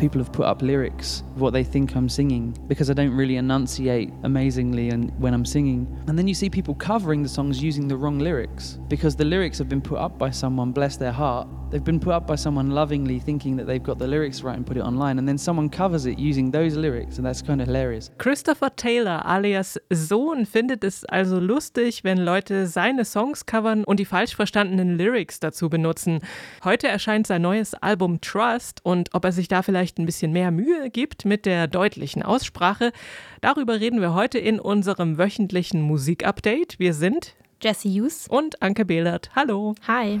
people have put up lyrics of what they think I'm singing because I don't really enunciate amazingly and when I'm singing. And then you see people covering the songs using the wrong lyrics because the lyrics have been put up by someone, bless their heart, They've been put up by someone lovingly thinking that they've got the lyrics right and put it online and then someone covers it using those lyrics and that's kind of hilarious. Christopher Taylor alias Sohn findet es also lustig, wenn Leute seine Songs covern und die falsch verstandenen Lyrics dazu benutzen. Heute erscheint sein neues Album Trust und ob er sich da vielleicht ein bisschen mehr Mühe gibt mit der deutlichen Aussprache, darüber reden wir heute in unserem wöchentlichen Musikupdate. Wir sind Jesse Hughes und Anke Behlert. Hallo. Hi.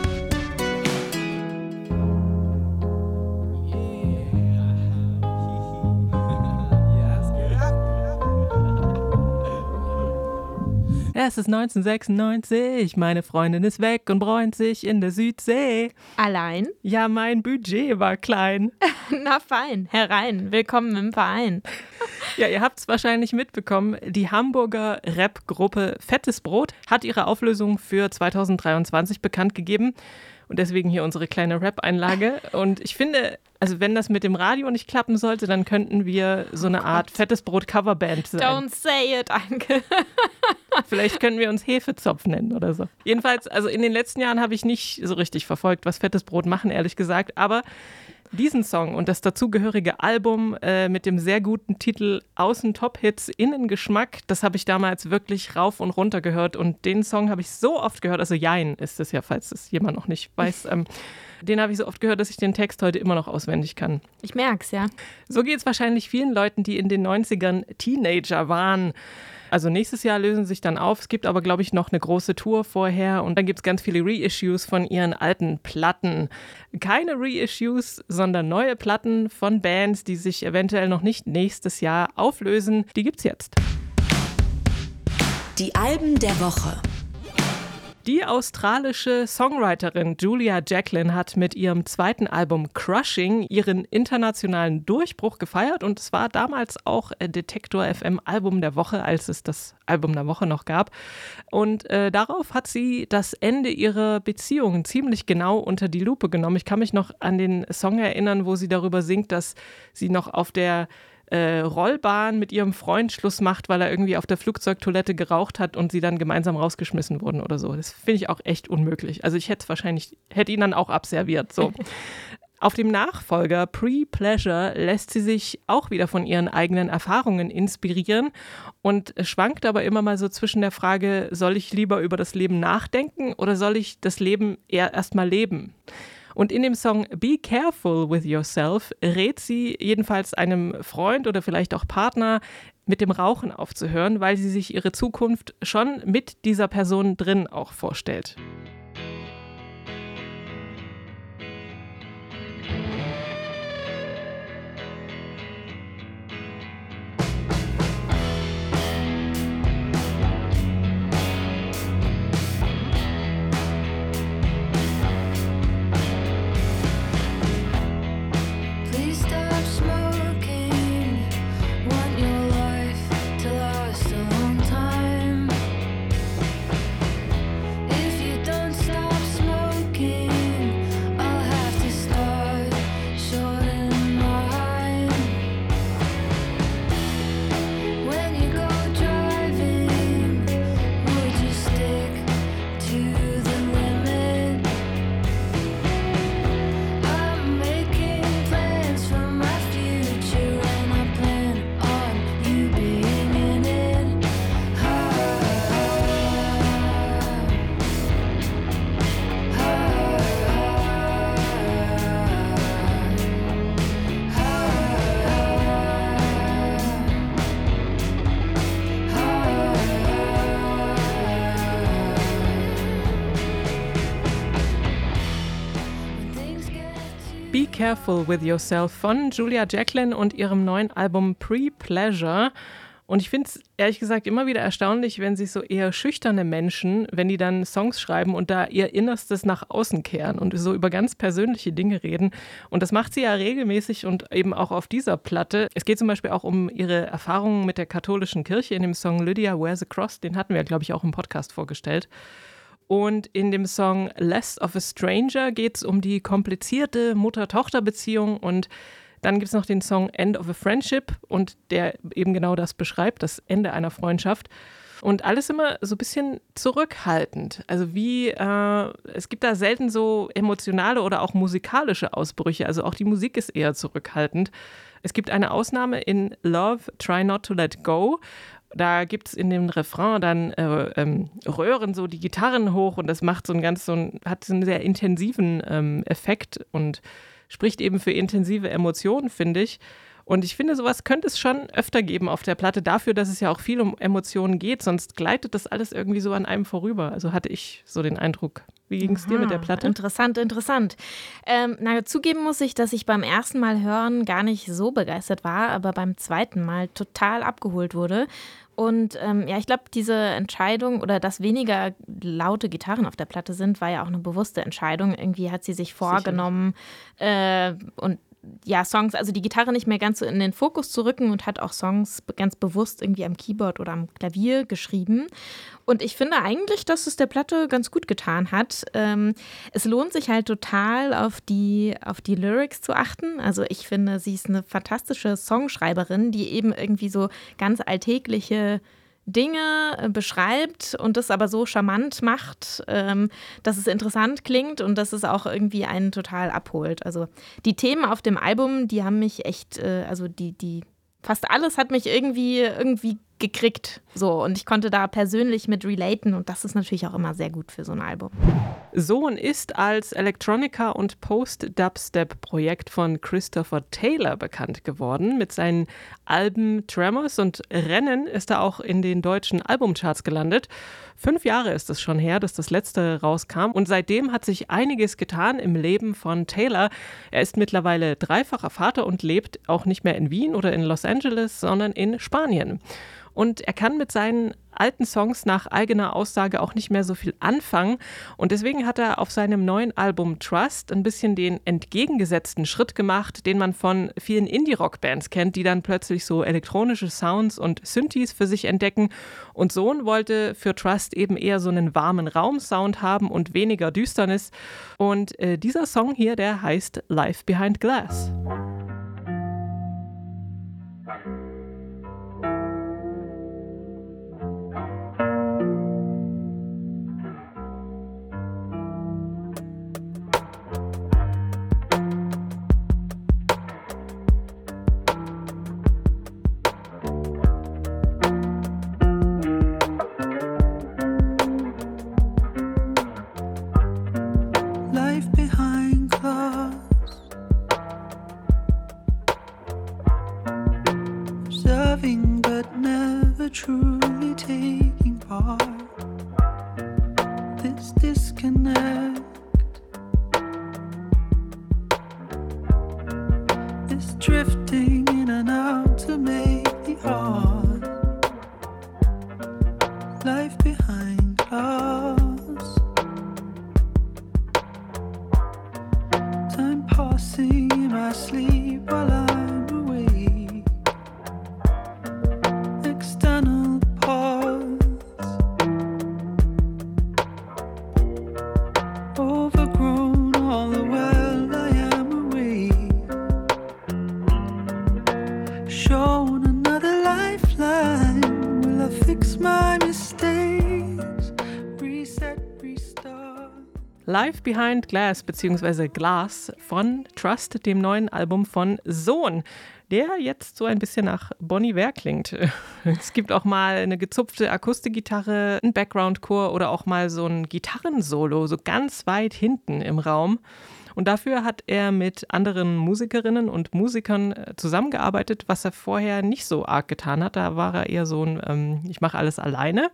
Es ist 1996, meine Freundin ist weg und bräunt sich in der Südsee. Allein? Ja, mein Budget war klein. Na fein, herein, willkommen im Verein. Ja, ihr habt es wahrscheinlich mitbekommen, die Hamburger Rap-Gruppe Fettes Brot hat ihre Auflösung für 2023 bekannt gegeben. Und deswegen hier unsere kleine Rap-Einlage. Und ich finde, also wenn das mit dem Radio nicht klappen sollte, dann könnten wir so eine Art fettes Brot-Coverband sein. Don't say it, Anke. Vielleicht können wir uns Hefezopf nennen oder so. Jedenfalls, also in den letzten Jahren habe ich nicht so richtig verfolgt, was fettes Brot machen, ehrlich gesagt. Aber diesen Song und das dazugehörige Album äh, mit dem sehr guten Titel Außen Top Hits Innen Geschmack, das habe ich damals wirklich rauf und runter gehört und den Song habe ich so oft gehört, also Jein ist es ja, falls es jemand noch nicht weiß. Ähm, den habe ich so oft gehört, dass ich den Text heute immer noch auswendig kann. Ich merke es, ja. So geht es wahrscheinlich vielen Leuten, die in den 90ern Teenager waren. Also nächstes Jahr lösen sich dann auf. Es gibt aber, glaube ich, noch eine große Tour vorher und dann gibt es ganz viele Reissues von ihren alten Platten. Keine Reissues, sondern neue Platten von Bands, die sich eventuell noch nicht nächstes Jahr auflösen. Die gibt's jetzt. Die Alben der Woche. Die australische Songwriterin Julia Jacqueline hat mit ihrem zweiten Album Crushing ihren internationalen Durchbruch gefeiert und es war damals auch Detektor FM Album der Woche, als es das Album der Woche noch gab. Und äh, darauf hat sie das Ende ihrer Beziehung ziemlich genau unter die Lupe genommen. Ich kann mich noch an den Song erinnern, wo sie darüber singt, dass sie noch auf der äh, Rollbahn mit ihrem Freund Schluss macht, weil er irgendwie auf der Flugzeugtoilette geraucht hat und sie dann gemeinsam rausgeschmissen wurden oder so. Das finde ich auch echt unmöglich. Also ich hätte wahrscheinlich, hätte ihn dann auch abserviert. So. Auf dem Nachfolger Pre-Pleasure lässt sie sich auch wieder von ihren eigenen Erfahrungen inspirieren und schwankt aber immer mal so zwischen der Frage, soll ich lieber über das Leben nachdenken oder soll ich das Leben eher erstmal leben? Und in dem Song Be Careful with Yourself rät sie jedenfalls einem Freund oder vielleicht auch Partner, mit dem Rauchen aufzuhören, weil sie sich ihre Zukunft schon mit dieser Person drin auch vorstellt. Careful with Yourself von Julia Jacqueline und ihrem neuen Album Pre-Pleasure. Und ich finde es ehrlich gesagt immer wieder erstaunlich, wenn sich so eher schüchterne Menschen, wenn die dann Songs schreiben und da ihr Innerstes nach außen kehren und so über ganz persönliche Dinge reden. Und das macht sie ja regelmäßig und eben auch auf dieser Platte. Es geht zum Beispiel auch um ihre Erfahrungen mit der katholischen Kirche in dem Song Lydia Wears a Cross. Den hatten wir, glaube ich, auch im Podcast vorgestellt. Und in dem Song Less of a Stranger geht es um die komplizierte Mutter-Tochter-Beziehung und dann gibt es noch den Song End of a Friendship und der eben genau das beschreibt, das Ende einer Freundschaft. Und alles immer so ein bisschen zurückhaltend. Also wie, äh, es gibt da selten so emotionale oder auch musikalische Ausbrüche. Also auch die Musik ist eher zurückhaltend. Es gibt eine Ausnahme in Love, Try Not to Let Go da gibt es in dem Refrain dann äh, ähm, Röhren so die Gitarren hoch und das macht so einen ganz so einen, hat so einen sehr intensiven ähm, Effekt und spricht eben für intensive Emotionen, finde ich. Und ich finde, sowas könnte es schon öfter geben auf der Platte, dafür, dass es ja auch viel um Emotionen geht, sonst gleitet das alles irgendwie so an einem vorüber. Also hatte ich so den Eindruck. Wie ging es dir mit der Platte? Interessant, interessant. Ähm, na, zugeben muss ich, dass ich beim ersten Mal hören gar nicht so begeistert war, aber beim zweiten Mal total abgeholt wurde. Und ähm, ja, ich glaube, diese Entscheidung oder dass weniger laute Gitarren auf der Platte sind, war ja auch eine bewusste Entscheidung. Irgendwie hat sie sich vorgenommen äh, und ja, Songs, also die Gitarre nicht mehr ganz so in den Fokus zu rücken und hat auch Songs ganz bewusst irgendwie am Keyboard oder am Klavier geschrieben. Und ich finde eigentlich, dass es der Platte ganz gut getan hat. Ähm, es lohnt sich halt total auf die, auf die Lyrics zu achten. Also ich finde, sie ist eine fantastische Songschreiberin, die eben irgendwie so ganz alltägliche Dinge äh, beschreibt und das aber so charmant macht, ähm, dass es interessant klingt und dass es auch irgendwie einen total abholt. Also die Themen auf dem Album, die haben mich echt, äh, also die, die, fast alles hat mich irgendwie, irgendwie gekriegt. So, und ich konnte da persönlich mit relaten und das ist natürlich auch immer sehr gut für so ein Album. Sohn ist als Electronica- und Post-Dubstep-Projekt von Christopher Taylor bekannt geworden. Mit seinen Alben Tremors und Rennen ist er auch in den deutschen Albumcharts gelandet. Fünf Jahre ist es schon her, dass das letzte rauskam und seitdem hat sich einiges getan im Leben von Taylor. Er ist mittlerweile dreifacher Vater und lebt auch nicht mehr in Wien oder in Los Angeles, sondern in Spanien. Und er kann mit seinen alten Songs nach eigener Aussage auch nicht mehr so viel anfangen. Und deswegen hat er auf seinem neuen Album Trust ein bisschen den entgegengesetzten Schritt gemacht, den man von vielen Indie-Rock-Bands kennt, die dann plötzlich so elektronische Sounds und Synthes für sich entdecken. Und Sohn wollte für Trust eben eher so einen warmen Raumsound haben und weniger Düsternis. Und äh, dieser Song hier, der heißt Life Behind Glass. Live Behind Glass bzw. Glass von Trust, dem neuen Album von Sohn, der jetzt so ein bisschen nach Bonnie Ware klingt. Es gibt auch mal eine gezupfte Akustikgitarre, einen Background-Chor oder auch mal so ein Gitarrensolo, so ganz weit hinten im Raum. Und dafür hat er mit anderen Musikerinnen und Musikern äh, zusammengearbeitet, was er vorher nicht so arg getan hat. Da war er eher so ein, ähm, ich mache alles alleine.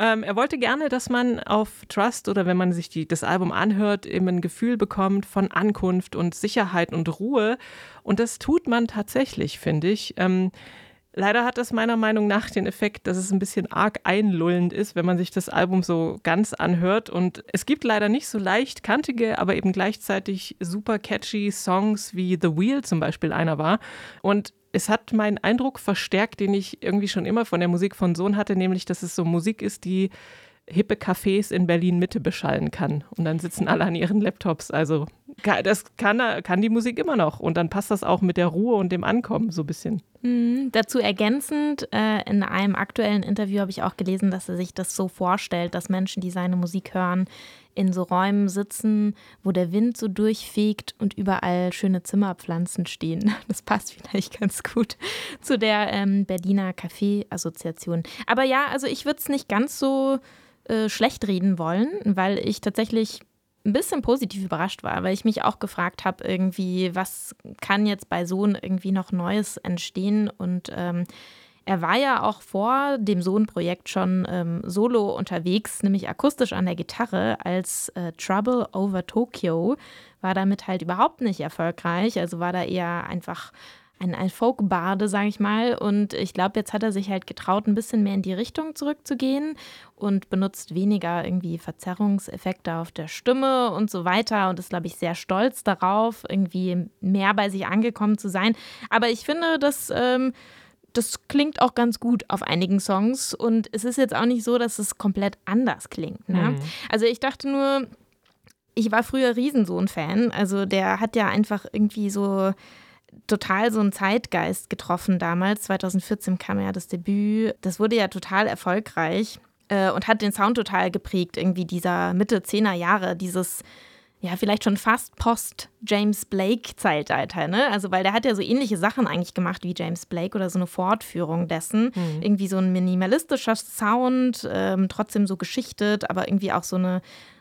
Ähm, er wollte gerne, dass man auf Trust oder wenn man sich die, das Album anhört, eben ein Gefühl bekommt von Ankunft und Sicherheit und Ruhe. Und das tut man tatsächlich, finde ich. Ähm, Leider hat das meiner Meinung nach den Effekt, dass es ein bisschen arg einlullend ist, wenn man sich das Album so ganz anhört. Und es gibt leider nicht so leicht kantige, aber eben gleichzeitig super catchy Songs wie The Wheel zum Beispiel einer war. Und es hat meinen Eindruck verstärkt, den ich irgendwie schon immer von der Musik von Sohn hatte, nämlich, dass es so Musik ist, die hippe Cafés in Berlin Mitte beschallen kann. Und dann sitzen alle an ihren Laptops. Also das kann, kann die Musik immer noch. Und dann passt das auch mit der Ruhe und dem Ankommen so ein bisschen. Mhm. Dazu ergänzend, äh, in einem aktuellen Interview habe ich auch gelesen, dass er sich das so vorstellt, dass Menschen, die seine Musik hören, in so Räumen sitzen, wo der Wind so durchfegt und überall schöne Zimmerpflanzen stehen. Das passt vielleicht ganz gut zu der ähm, Berliner Café-Assoziation. Aber ja, also ich würde es nicht ganz so äh, schlecht reden wollen, weil ich tatsächlich ein bisschen positiv überrascht war, weil ich mich auch gefragt habe, irgendwie, was kann jetzt bei Sohn irgendwie noch Neues entstehen und ähm, er war ja auch vor dem Sohn-Projekt schon ähm, solo unterwegs, nämlich akustisch an der Gitarre als äh, Trouble Over Tokyo. War damit halt überhaupt nicht erfolgreich, also war da eher einfach ein, ein Folk-Barde, sage ich mal. Und ich glaube, jetzt hat er sich halt getraut, ein bisschen mehr in die Richtung zurückzugehen und benutzt weniger irgendwie Verzerrungseffekte auf der Stimme und so weiter und ist, glaube ich, sehr stolz darauf, irgendwie mehr bei sich angekommen zu sein. Aber ich finde, dass. Ähm, das klingt auch ganz gut auf einigen Songs und es ist jetzt auch nicht so, dass es komplett anders klingt. Ne? Mhm. Also ich dachte nur, ich war früher Riesensohn-Fan. Also der hat ja einfach irgendwie so total so einen Zeitgeist getroffen damals. 2014 kam ja das Debüt. Das wurde ja total erfolgreich äh, und hat den Sound total geprägt. Irgendwie dieser Mitte 10er Jahre, dieses ja, vielleicht schon fast Post-James Blake-Zeitalter, ne? Also, weil der hat ja so ähnliche Sachen eigentlich gemacht wie James Blake oder so eine Fortführung dessen. Mhm. Irgendwie so ein minimalistischer Sound, ähm, trotzdem so geschichtet, aber irgendwie auch so, eine,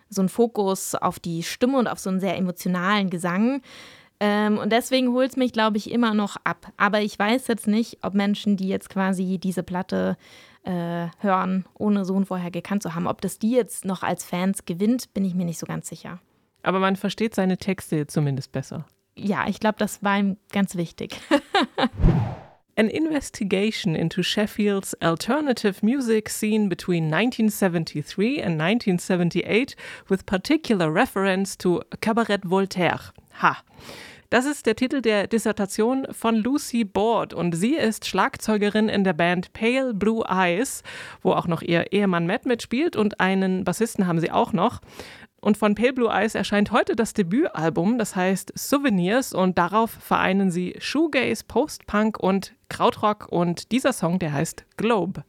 so ein Fokus auf die Stimme und auf so einen sehr emotionalen Gesang. Ähm, und deswegen holt es mich, glaube ich, immer noch ab. Aber ich weiß jetzt nicht, ob Menschen, die jetzt quasi diese Platte äh, hören, ohne Sohn vorher gekannt zu haben, ob das die jetzt noch als Fans gewinnt, bin ich mir nicht so ganz sicher. Aber man versteht seine Texte zumindest besser. Ja, ich glaube, das war ihm ganz wichtig. An investigation into Sheffield's alternative music scene between 1973 and 1978 with particular reference to Cabaret Voltaire. Ha. Das ist der Titel der Dissertation von Lucy Board und sie ist Schlagzeugerin in der Band Pale Blue Eyes, wo auch noch ihr Ehemann Matt mitspielt und einen Bassisten haben sie auch noch. Und von Pale Blue Eyes erscheint heute das Debütalbum, das heißt Souvenirs und darauf vereinen sie Shoegaze, Post-Punk und Krautrock und dieser Song, der heißt Globe.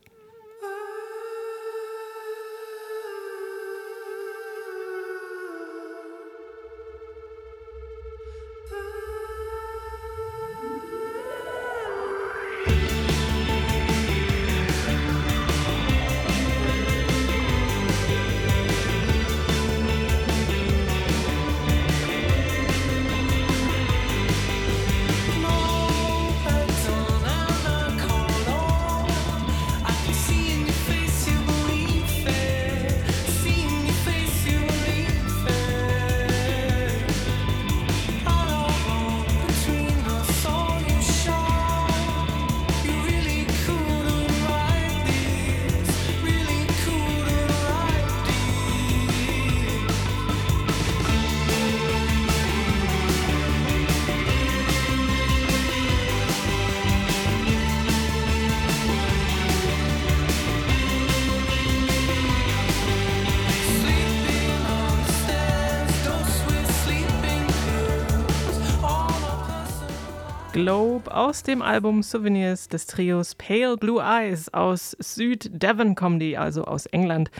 Globe aus dem Album Souvenirs des Trios Pale Blue Eyes aus Süd-Devon kommen die, also aus England.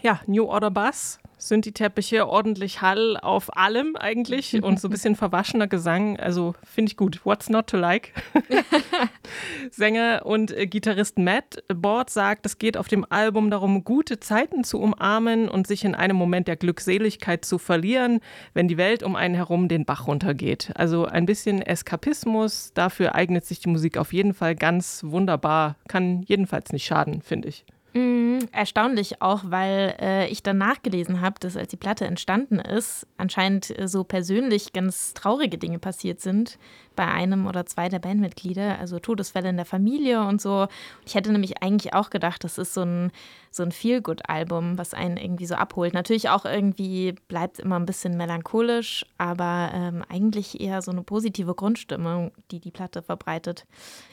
Ja, New Order Bass sind die Teppiche ordentlich Hall auf allem eigentlich und so ein bisschen verwaschener Gesang. Also finde ich gut. What's not to like? Sänger und äh, Gitarrist Matt Board sagt, es geht auf dem Album darum, gute Zeiten zu umarmen und sich in einem Moment der Glückseligkeit zu verlieren, wenn die Welt um einen herum den Bach runtergeht. Also ein bisschen Eskapismus. Dafür eignet sich die Musik auf jeden Fall ganz wunderbar. Kann jedenfalls nicht schaden, finde ich. Mm, erstaunlich auch, weil äh, ich dann nachgelesen habe, dass als die Platte entstanden ist, anscheinend äh, so persönlich ganz traurige Dinge passiert sind bei einem oder zwei der Bandmitglieder, also Todesfälle in der Familie und so. Ich hätte nämlich eigentlich auch gedacht, das ist so ein, so ein Feel-Good-Album, was einen irgendwie so abholt. Natürlich auch irgendwie bleibt immer ein bisschen melancholisch, aber ähm, eigentlich eher so eine positive Grundstimmung, die die Platte verbreitet.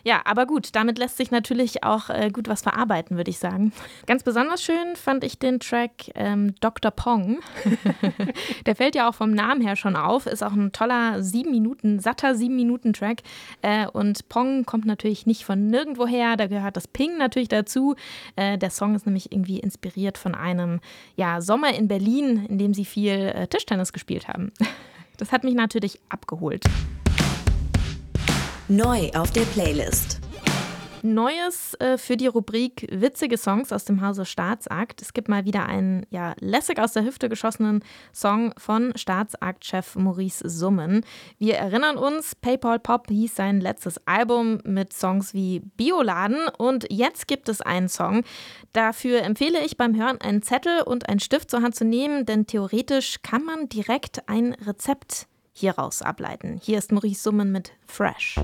Ja, aber gut, damit lässt sich natürlich auch äh, gut was verarbeiten, würde ich sagen. Ganz besonders schön fand ich den Track ähm, Dr. Pong. Der fällt ja auch vom Namen her schon auf, ist auch ein toller sieben Minuten, satter sieben Minuten Track. Äh, und Pong kommt natürlich nicht von nirgendwoher, da gehört das Ping natürlich dazu. Äh, der Song ist nämlich irgendwie inspiriert von einem ja, Sommer in Berlin, in dem sie viel äh, Tischtennis gespielt haben. Das hat mich natürlich abgeholt. Neu auf der Playlist. Neues äh, für die Rubrik Witzige Songs aus dem Hause Staatsakt. Es gibt mal wieder einen ja, lässig aus der Hüfte geschossenen Song von Staatsakt-Chef Maurice Summen. Wir erinnern uns, PayPal Pop hieß sein letztes Album mit Songs wie Bioladen und jetzt gibt es einen Song. Dafür empfehle ich beim Hören einen Zettel und einen Stift zur Hand zu nehmen, denn theoretisch kann man direkt ein Rezept hieraus ableiten. Hier ist Maurice Summen mit Fresh.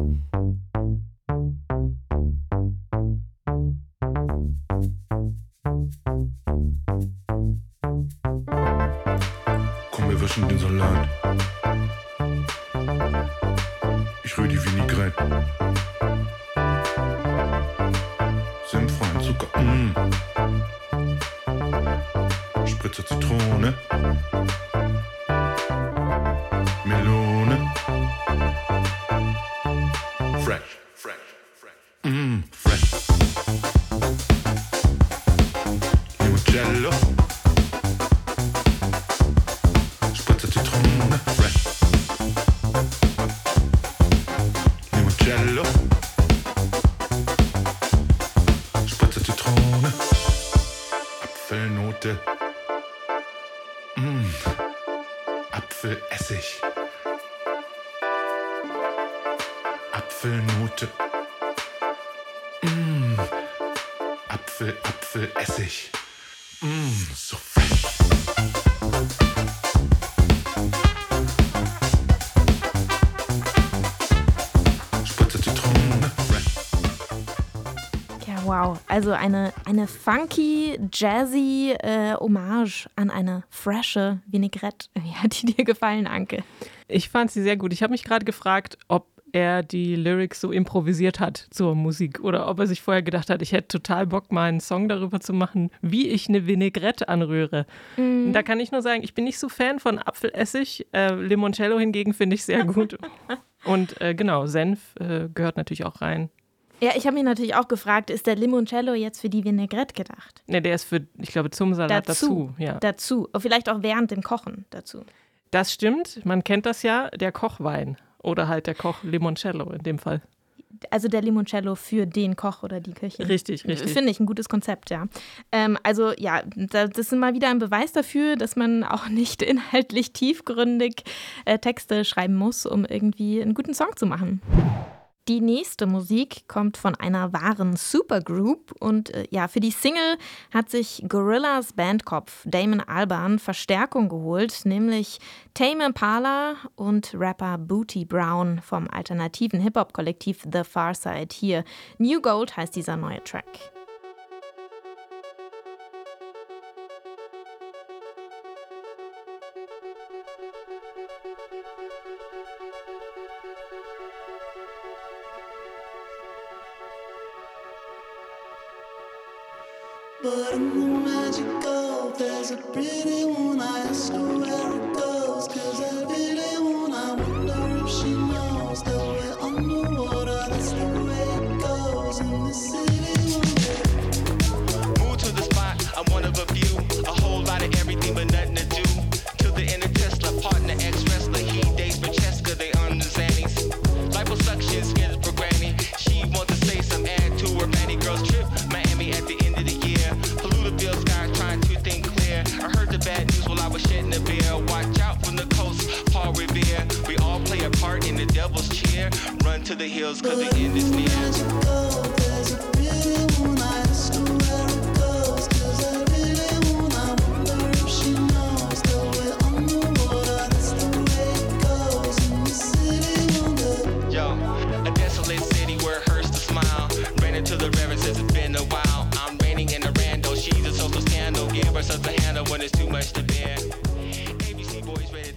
Apfelessig. Apfelnote. Mm. Apfel, Apfelessig. Mm, so Also eine, eine funky, jazzy äh, Hommage an eine frische Vinaigrette. Wie hat die dir gefallen, Anke? Ich fand sie sehr gut. Ich habe mich gerade gefragt, ob er die Lyrics so improvisiert hat zur Musik oder ob er sich vorher gedacht hat, ich hätte total Bock, mal einen Song darüber zu machen, wie ich eine Vinaigrette anrühre. Mhm. Da kann ich nur sagen, ich bin nicht so Fan von Apfelessig. Äh, Limoncello hingegen finde ich sehr gut. Und äh, genau, Senf äh, gehört natürlich auch rein. Ja, ich habe mich natürlich auch gefragt, ist der Limoncello jetzt für die Vinaigrette gedacht? Ne, der ist für, ich glaube, zum Salat dazu. ja. Dazu. Vielleicht auch während dem Kochen dazu. Das stimmt, man kennt das ja, der Kochwein. Oder halt der Koch Limoncello in dem Fall. Also der Limoncello für den Koch oder die Köchin. Richtig, richtig. Finde ich ein gutes Konzept, ja. Ähm, also ja, da- das ist mal wieder ein Beweis dafür, dass man auch nicht inhaltlich tiefgründig äh, Texte schreiben muss, um irgendwie einen guten Song zu machen. Die nächste Musik kommt von einer wahren Supergroup und äh, ja, für die Single hat sich Gorillas Bandkopf Damon Albarn Verstärkung geholt, nämlich Tame Impala und Rapper Booty Brown vom alternativen Hip-Hop-Kollektiv The Far Side. Hier New Gold heißt dieser neue Track. I'm one of a Run to the hills, cause the end is near.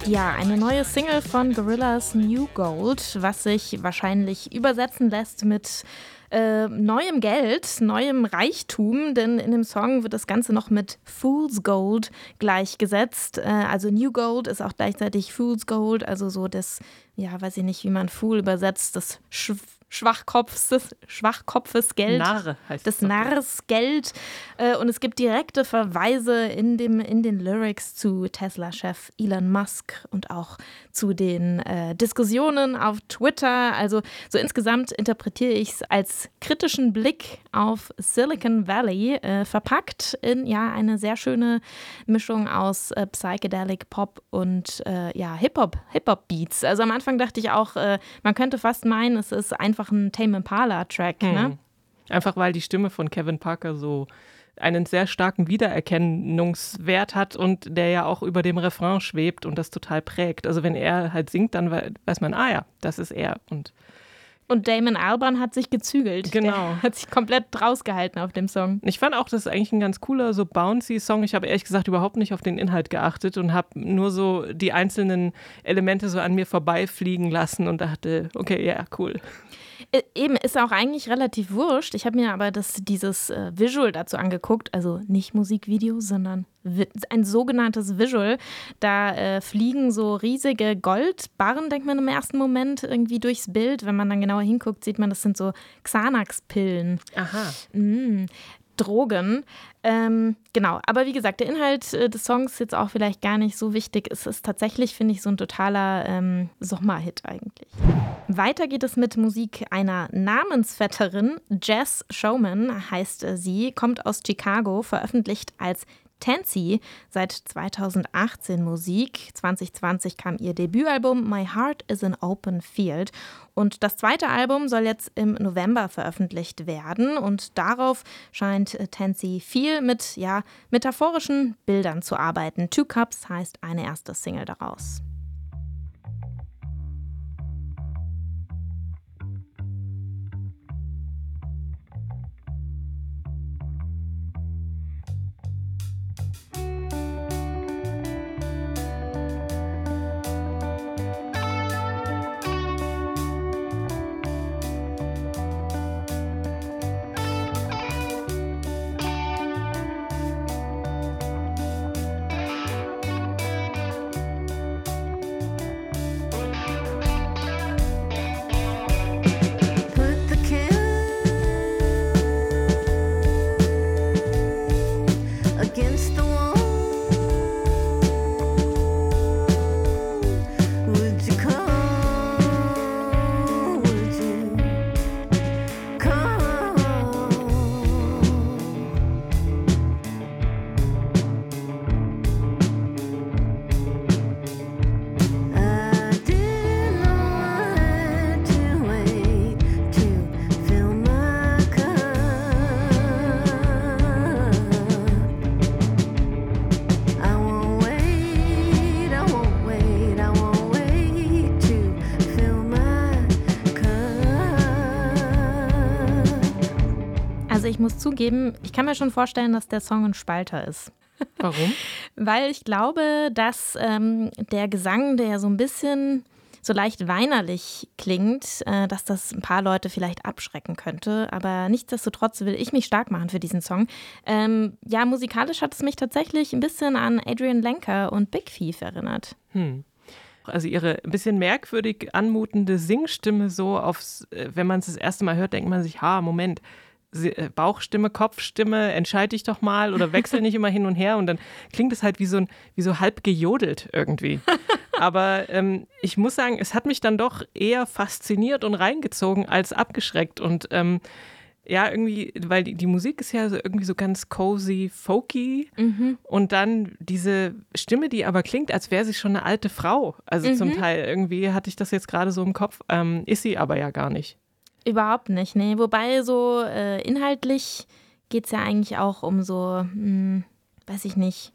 Ja, eine neue Single von Gorillas New Gold, was sich wahrscheinlich übersetzen lässt mit äh, neuem Geld, neuem Reichtum, denn in dem Song wird das Ganze noch mit Fool's Gold gleichgesetzt. Äh, also New Gold ist auch gleichzeitig Fool's Gold, also so das, ja, weiß ich nicht, wie man Fool übersetzt, das Sch Schwachkopfes, Schwachkopfes Geld. Narre heißt das es doch. Narrs Geld. Äh, und es gibt direkte Verweise in, dem, in den Lyrics zu Tesla-Chef Elon Musk und auch zu den äh, Diskussionen auf Twitter. Also so insgesamt interpretiere ich es als kritischen Blick auf Silicon Valley, äh, verpackt in ja eine sehr schöne Mischung aus äh, Psychedelic Pop und äh, ja Hip-Hop, Hip-Hop-Beats. Also am Anfang dachte ich auch, äh, man könnte fast meinen, es ist einfach ein Tame Impala-Track. Ne? Hm. Einfach weil die Stimme von Kevin Parker so einen sehr starken Wiedererkennungswert hat und der ja auch über dem Refrain schwebt und das total prägt. Also wenn er halt singt, dann we- weiß man, ah ja, das ist er. Und Und Damon Albarn hat sich gezügelt. Genau. Der hat sich komplett rausgehalten auf dem Song. ich fand auch, das ist eigentlich ein ganz cooler, so bouncy Song. Ich habe ehrlich gesagt überhaupt nicht auf den Inhalt geachtet und habe nur so die einzelnen Elemente so an mir vorbeifliegen lassen und dachte, okay, ja, cool. Äh, Eben, ist auch eigentlich relativ wurscht. Ich habe mir aber das, dieses äh, Visual dazu angeguckt, also nicht Musikvideo, sondern ein sogenanntes Visual. Da äh, fliegen so riesige Goldbarren, denkt man im ersten Moment, irgendwie durchs Bild. Wenn man dann genauer hinguckt, sieht man, das sind so Xanax-Pillen. Aha. Mm, Drogen. Ähm, genau, aber wie gesagt, der Inhalt äh, des Songs ist jetzt auch vielleicht gar nicht so wichtig. Es ist tatsächlich, finde ich, so ein totaler ähm, Sommerhit eigentlich. Weiter geht es mit Musik einer Namensvetterin. Jess Showman heißt äh, sie, kommt aus Chicago, veröffentlicht als Tansy seit 2018 Musik. 2020 kam ihr Debütalbum My Heart is an Open Field. Und das zweite Album soll jetzt im November veröffentlicht werden. Und darauf scheint Tansy viel mit ja, metaphorischen Bildern zu arbeiten. Two Cups heißt eine erste Single daraus. Against the wall. Muss zugeben, ich kann mir schon vorstellen, dass der Song ein Spalter ist. Warum? Weil ich glaube, dass ähm, der Gesang, der so ein bisschen so leicht weinerlich klingt, äh, dass das ein paar Leute vielleicht abschrecken könnte. Aber nichtsdestotrotz will ich mich stark machen für diesen Song. Ähm, ja, musikalisch hat es mich tatsächlich ein bisschen an Adrian Lenker und Big Thief erinnert. Hm. Also ihre ein bisschen merkwürdig anmutende Singstimme so aufs, äh, wenn man es das erste Mal hört, denkt man sich, ha, Moment, Bauchstimme, Kopfstimme, entscheide ich doch mal oder wechsel nicht immer hin und her und dann klingt es halt wie so, ein, wie so halb gejodelt irgendwie. Aber ähm, ich muss sagen, es hat mich dann doch eher fasziniert und reingezogen als abgeschreckt und ähm, ja, irgendwie, weil die, die Musik ist ja so irgendwie so ganz cozy, folky und dann diese Stimme, die aber klingt, als wäre sie schon eine alte Frau. Also zum Teil irgendwie hatte ich das jetzt gerade so im Kopf, ähm, ist sie aber ja gar nicht. Überhaupt nicht, nee. Wobei so äh, inhaltlich geht es ja eigentlich auch um so, hm, weiß ich nicht,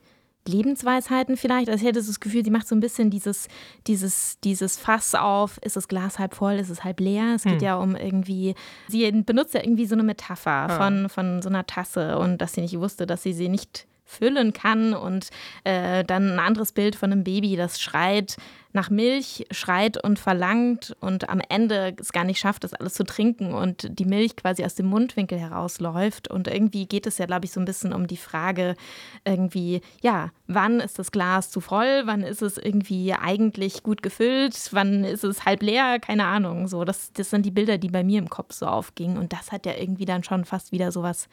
Lebensweisheiten vielleicht. Also ich hätte das Gefühl, sie macht so ein bisschen dieses, dieses, dieses Fass auf, ist das Glas halb voll, ist es halb leer. Es geht ja um irgendwie, sie benutzt ja irgendwie so eine Metapher von, von so einer Tasse und dass sie nicht wusste, dass sie sie nicht füllen kann und äh, dann ein anderes Bild von einem Baby, das schreit nach Milch, schreit und verlangt und am Ende es gar nicht schafft, das alles zu trinken und die Milch quasi aus dem Mundwinkel herausläuft. Und irgendwie geht es ja, glaube ich, so ein bisschen um die Frage, irgendwie, ja, wann ist das Glas zu voll, wann ist es irgendwie eigentlich gut gefüllt, wann ist es halb leer, keine Ahnung. So, das, das sind die Bilder, die bei mir im Kopf so aufgingen. Und das hat ja irgendwie dann schon fast wieder sowas,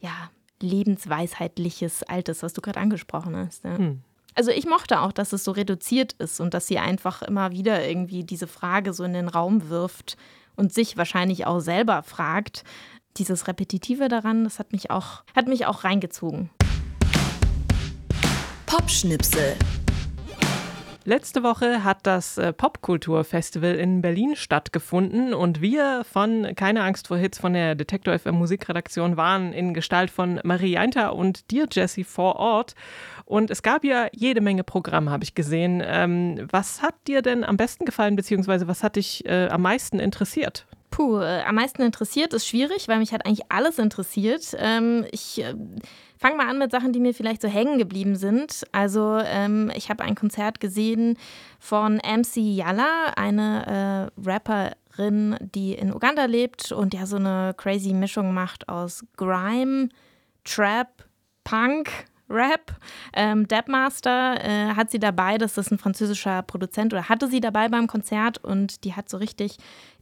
ja, lebensweisheitliches Altes, was du gerade angesprochen hast. Ja. Hm. Also ich mochte auch, dass es so reduziert ist und dass sie einfach immer wieder irgendwie diese Frage so in den Raum wirft und sich wahrscheinlich auch selber fragt. Dieses Repetitive daran, das hat mich auch, hat mich auch reingezogen. Popschnipsel. Letzte Woche hat das äh, Popkulturfestival in Berlin stattgefunden und wir von Keine Angst vor Hits von der Detektor FM Musikredaktion waren in Gestalt von Marie Jainter und dir, Jessie, vor Ort. Und es gab ja jede Menge Programm, habe ich gesehen. Ähm, was hat dir denn am besten gefallen, beziehungsweise was hat dich äh, am meisten interessiert? Puh, äh, am meisten interessiert ist schwierig, weil mich hat eigentlich alles interessiert. Ähm, ich fange mal an mit Sachen, die mir vielleicht so hängen geblieben sind. Also ähm, ich habe ein Konzert gesehen von MC Yalla, eine äh, Rapperin, die in Uganda lebt und ja so eine crazy Mischung macht aus Grime, Trap, Punk. Rap. Ähm, Debmaster äh, hat sie dabei, das ist ein französischer Produzent oder hatte sie dabei beim Konzert und die hat so richtig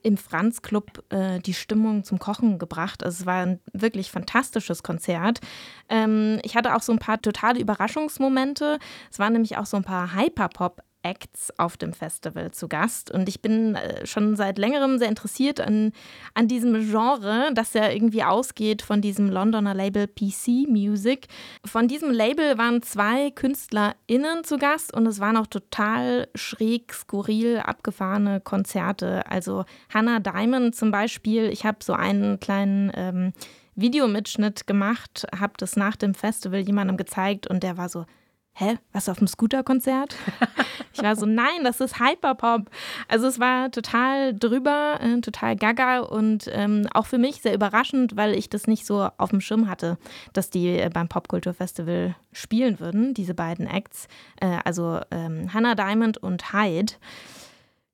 im Franz Club äh, die Stimmung zum Kochen gebracht. Also es war ein wirklich fantastisches Konzert. Ähm, ich hatte auch so ein paar totale Überraschungsmomente. Es waren nämlich auch so ein paar Hyperpop Acts auf dem Festival zu Gast. Und ich bin äh, schon seit längerem sehr interessiert an, an diesem Genre, das ja irgendwie ausgeht von diesem Londoner Label PC Music. Von diesem Label waren zwei KünstlerInnen zu Gast und es waren auch total schräg, skurril, abgefahrene Konzerte. Also Hannah Diamond zum Beispiel, ich habe so einen kleinen ähm, Videomitschnitt gemacht, habe das nach dem Festival jemandem gezeigt und der war so, hä, was auf dem Scooter-Konzert? Ich war so, nein, das ist Hyperpop. Also es war total drüber, äh, total gaga und ähm, auch für mich sehr überraschend, weil ich das nicht so auf dem Schirm hatte, dass die äh, beim Popkulturfestival spielen würden, diese beiden Acts. Äh, also ähm, Hannah Diamond und Hyde.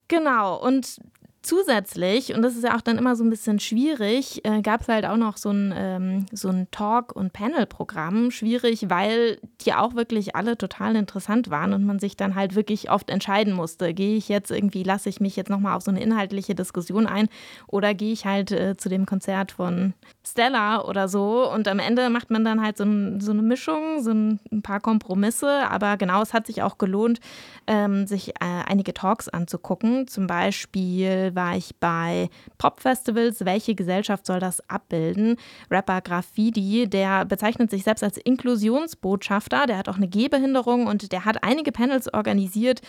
Genau, und Zusätzlich, und das ist ja auch dann immer so ein bisschen schwierig, äh, gab es halt auch noch so ein, ähm, so ein Talk- und Panel-Programm. Schwierig, weil die auch wirklich alle total interessant waren und man sich dann halt wirklich oft entscheiden musste. Gehe ich jetzt irgendwie, lasse ich mich jetzt nochmal auf so eine inhaltliche Diskussion ein oder gehe ich halt äh, zu dem Konzert von Stella oder so. Und am Ende macht man dann halt so, ein, so eine Mischung, so ein, ein, paar Kompromisse. Aber genau, es hat sich auch gelohnt, ähm, sich äh, einige Talks anzugucken. Zum Beispiel war ich bei Popfestivals. Welche Gesellschaft soll das abbilden? Rapper Graffiti, der bezeichnet sich selbst als Inklusionsbotschafter. Der hat auch eine Gehbehinderung und der hat einige Panels organisiert,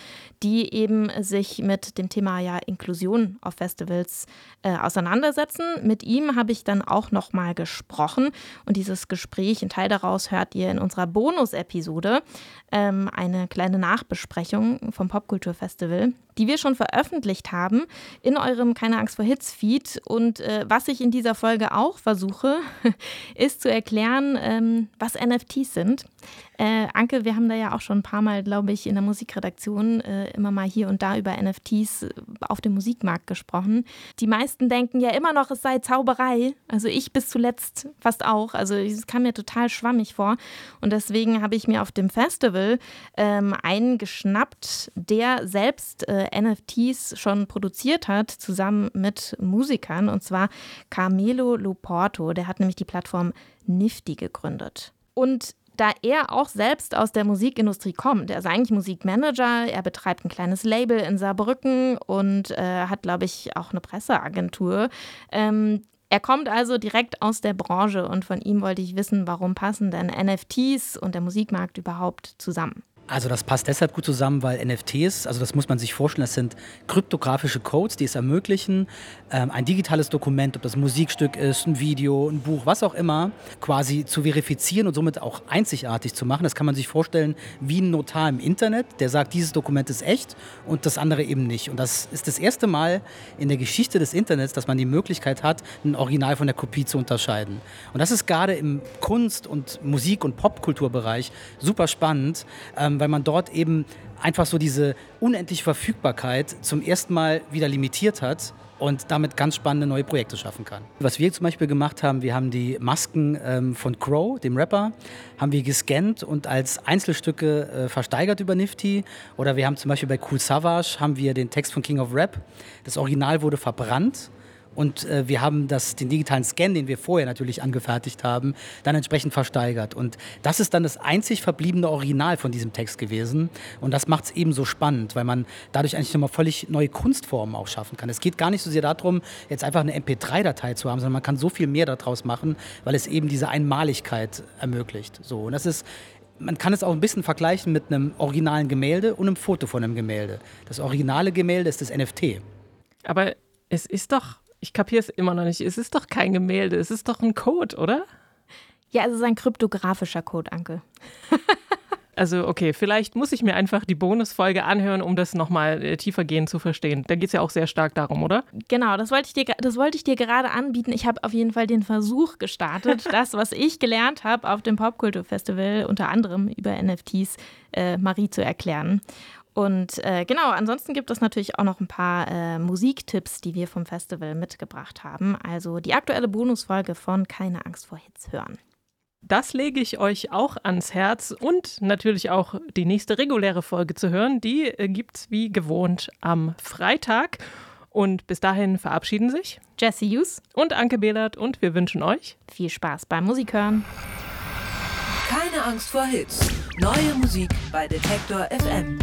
die eben sich mit dem Thema ja Inklusion auf Festivals äh, auseinandersetzen. Mit ihm habe ich dann auch noch mal gesprochen und dieses Gespräch, ein Teil daraus hört ihr in unserer Bonus-Episode, ähm, eine kleine Nachbesprechung vom Popkulturfestival, die wir schon veröffentlicht haben in eurem Keine Angst vor Hits Feed. Und äh, was ich in dieser Folge auch versuche, ist zu erklären, ähm, was NFTs sind. Äh, Anke, wir haben da ja auch schon ein paar Mal, glaube ich, in der Musikredaktion äh, immer mal hier und da über NFTs auf dem Musikmarkt gesprochen. Die meisten denken ja immer noch, es sei Zauberei. Also ich bis zuletzt fast auch. Also es kam mir total schwammig vor. Und deswegen habe ich mir auf dem Festival ähm, einen geschnappt, der selbst äh, NFTs schon produziert hat, zusammen mit Musikern. Und zwar Carmelo Loporto. Der hat nämlich die Plattform Nifty gegründet. Und da er auch selbst aus der Musikindustrie kommt. Er ist eigentlich Musikmanager, er betreibt ein kleines Label in Saarbrücken und äh, hat, glaube ich, auch eine Presseagentur. Ähm, er kommt also direkt aus der Branche und von ihm wollte ich wissen, warum passen denn NFTs und der Musikmarkt überhaupt zusammen. Also das passt deshalb gut zusammen, weil NFTs, also das muss man sich vorstellen, das sind kryptografische Codes, die es ermöglichen, ähm, ein digitales Dokument, ob das Musikstück ist, ein Video, ein Buch, was auch immer, quasi zu verifizieren und somit auch einzigartig zu machen. Das kann man sich vorstellen wie ein Notar im Internet, der sagt, dieses Dokument ist echt und das andere eben nicht. Und das ist das erste Mal in der Geschichte des Internets, dass man die Möglichkeit hat, ein Original von der Kopie zu unterscheiden. Und das ist gerade im Kunst- und Musik- und Popkulturbereich super spannend, ähm, weil man dort eben einfach so diese unendliche Verfügbarkeit zum ersten Mal wieder limitiert hat und damit ganz spannende neue Projekte schaffen kann. Was wir zum Beispiel gemacht haben, wir haben die Masken ähm, von Crow, dem Rapper, haben wir gescannt und als Einzelstücke äh, versteigert über Nifty. Oder wir haben zum Beispiel bei Cool Savage haben wir den Text von King of Rap. Das Original wurde verbrannt. Und äh, wir haben das, den digitalen Scan, den wir vorher natürlich angefertigt haben, dann entsprechend versteigert. Und das ist dann das einzig verbliebene Original von diesem Text gewesen. Und das macht es eben so spannend, weil man dadurch eigentlich nochmal völlig neue Kunstformen auch schaffen kann. Es geht gar nicht so sehr darum, jetzt einfach eine MP3-Datei zu haben, sondern man kann so viel mehr daraus machen, weil es eben diese Einmaligkeit ermöglicht. So, und das ist man kann es auch ein bisschen vergleichen mit einem originalen Gemälde und einem Foto von einem Gemälde. Das originale Gemälde ist das NFT. Aber es ist doch, ich kapiere es immer noch nicht, es ist doch kein Gemälde, es ist doch ein Code, oder? Ja, es ist ein kryptografischer Code, Anke. Also okay, vielleicht muss ich mir einfach die Bonusfolge anhören, um das nochmal äh, tiefergehend zu verstehen. Da geht es ja auch sehr stark darum, oder? Genau, das wollte ich dir, das wollte ich dir gerade anbieten. Ich habe auf jeden Fall den Versuch gestartet, das, was ich gelernt habe auf dem Popkulturfestival, unter anderem über NFTs, äh, Marie zu erklären. Und äh, genau, ansonsten gibt es natürlich auch noch ein paar äh, Musiktipps, die wir vom Festival mitgebracht haben. Also die aktuelle Bonusfolge von Keine Angst vor Hits hören. Das lege ich euch auch ans Herz und natürlich auch die nächste reguläre Folge zu hören. Die äh, gibt's wie gewohnt am Freitag. Und bis dahin verabschieden sich Jesse Hughes und Anke Behlert und wir wünschen euch viel Spaß beim Musikhören. Keine Angst vor Hits. Neue Musik bei Detektor FM.